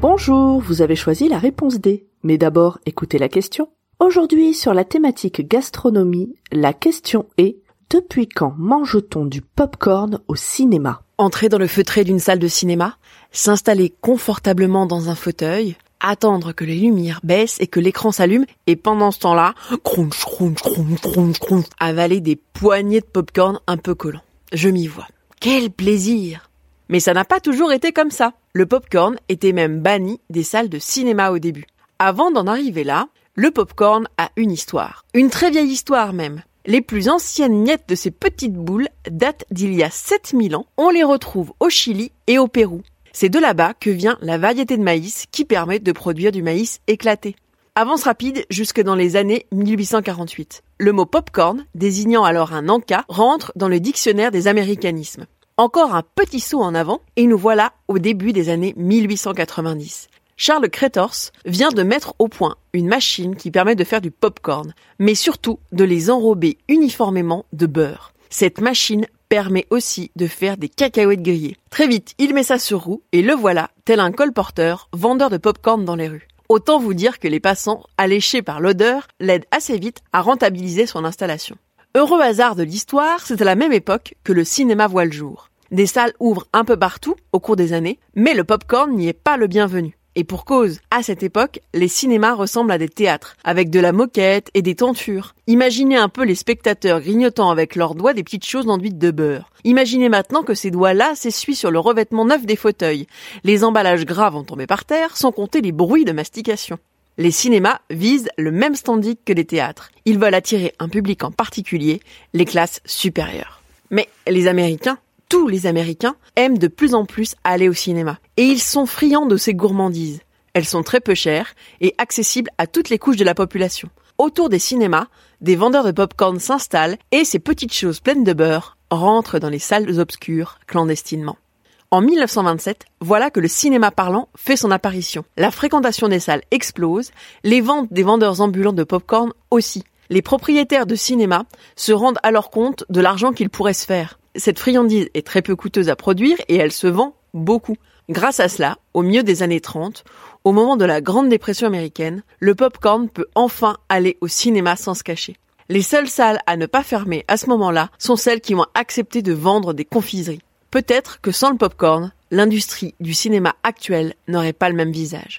Bonjour, vous avez choisi la réponse D. Mais d'abord, écoutez la question. Aujourd'hui, sur la thématique gastronomie, la question est depuis quand mange-t-on du pop-corn au cinéma? Entrer dans le feutré d'une salle de cinéma, s'installer confortablement dans un fauteuil, attendre que les lumières baissent et que l'écran s'allume, et pendant ce temps-là, crunch, crunch, crunch, crunch, crunch, avaler des poignées de pop-corn un peu collants. Je m'y vois. Quel plaisir Mais ça n'a pas toujours été comme ça. Le pop-corn était même banni des salles de cinéma au début. Avant d'en arriver là, le pop-corn a une histoire. Une très vieille histoire même. Les plus anciennes miettes de ces petites boules datent d'il y a 7000 ans. On les retrouve au Chili et au Pérou. C'est de là-bas que vient la variété de maïs qui permet de produire du maïs éclaté. Avance rapide jusque dans les années 1848. Le mot popcorn, désignant alors un encas, rentre dans le dictionnaire des américanismes. Encore un petit saut en avant, et nous voilà au début des années 1890. Charles Crétors vient de mettre au point une machine qui permet de faire du popcorn, mais surtout de les enrober uniformément de beurre. Cette machine permet aussi de faire des cacahuètes grillées. Très vite, il met ça sur roue et le voilà, tel un colporteur, vendeur de popcorn dans les rues. Autant vous dire que les passants, alléchés par l'odeur, l'aident assez vite à rentabiliser son installation. Heureux hasard de l'histoire, c'est à la même époque que le cinéma voit le jour. Des salles ouvrent un peu partout au cours des années, mais le popcorn n'y est pas le bienvenu. Et pour cause, à cette époque, les cinémas ressemblent à des théâtres, avec de la moquette et des tentures. Imaginez un peu les spectateurs grignotant avec leurs doigts des petites choses enduites de beurre. Imaginez maintenant que ces doigts-là s'essuient sur le revêtement neuf des fauteuils. Les emballages gras vont tomber par terre, sans compter les bruits de mastication. Les cinémas visent le même standing que les théâtres. Ils veulent attirer un public en particulier, les classes supérieures. Mais les Américains, tous les Américains aiment de plus en plus aller au cinéma. Et ils sont friands de ces gourmandises. Elles sont très peu chères et accessibles à toutes les couches de la population. Autour des cinémas, des vendeurs de pop-corn s'installent et ces petites choses pleines de beurre rentrent dans les salles obscures clandestinement. En 1927, voilà que le cinéma parlant fait son apparition. La fréquentation des salles explose, les ventes des vendeurs ambulants de pop-corn aussi. Les propriétaires de cinéma se rendent alors compte de l'argent qu'ils pourraient se faire. Cette friandise est très peu coûteuse à produire et elle se vend beaucoup. Grâce à cela, au milieu des années 30, au moment de la Grande Dépression américaine, le popcorn peut enfin aller au cinéma sans se cacher. Les seules salles à ne pas fermer à ce moment-là sont celles qui vont accepter de vendre des confiseries. Peut-être que sans le popcorn, l'industrie du cinéma actuel n'aurait pas le même visage.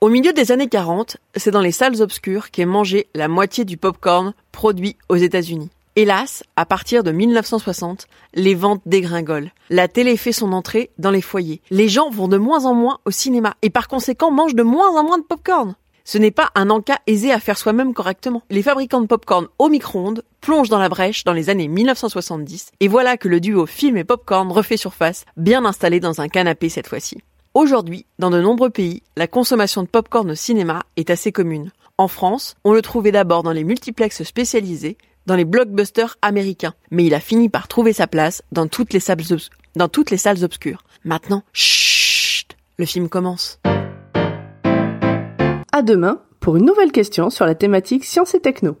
Au milieu des années 40, c'est dans les salles obscures qu'est mangé la moitié du popcorn produit aux États-Unis. Hélas, à partir de 1960, les ventes dégringolent. La télé fait son entrée dans les foyers. Les gens vont de moins en moins au cinéma et par conséquent mangent de moins en moins de popcorn. Ce n'est pas un encas aisé à faire soi-même correctement. Les fabricants de popcorn au micro-ondes plongent dans la brèche dans les années 1970 et voilà que le duo film et popcorn refait surface, bien installé dans un canapé cette fois-ci. Aujourd'hui, dans de nombreux pays, la consommation de popcorn au cinéma est assez commune. En France, on le trouvait d'abord dans les multiplexes spécialisés, dans les blockbusters américains, mais il a fini par trouver sa place dans toutes les salles, obscures. Maintenant, chut, le film commence. À demain pour une nouvelle question sur la thématique science et techno.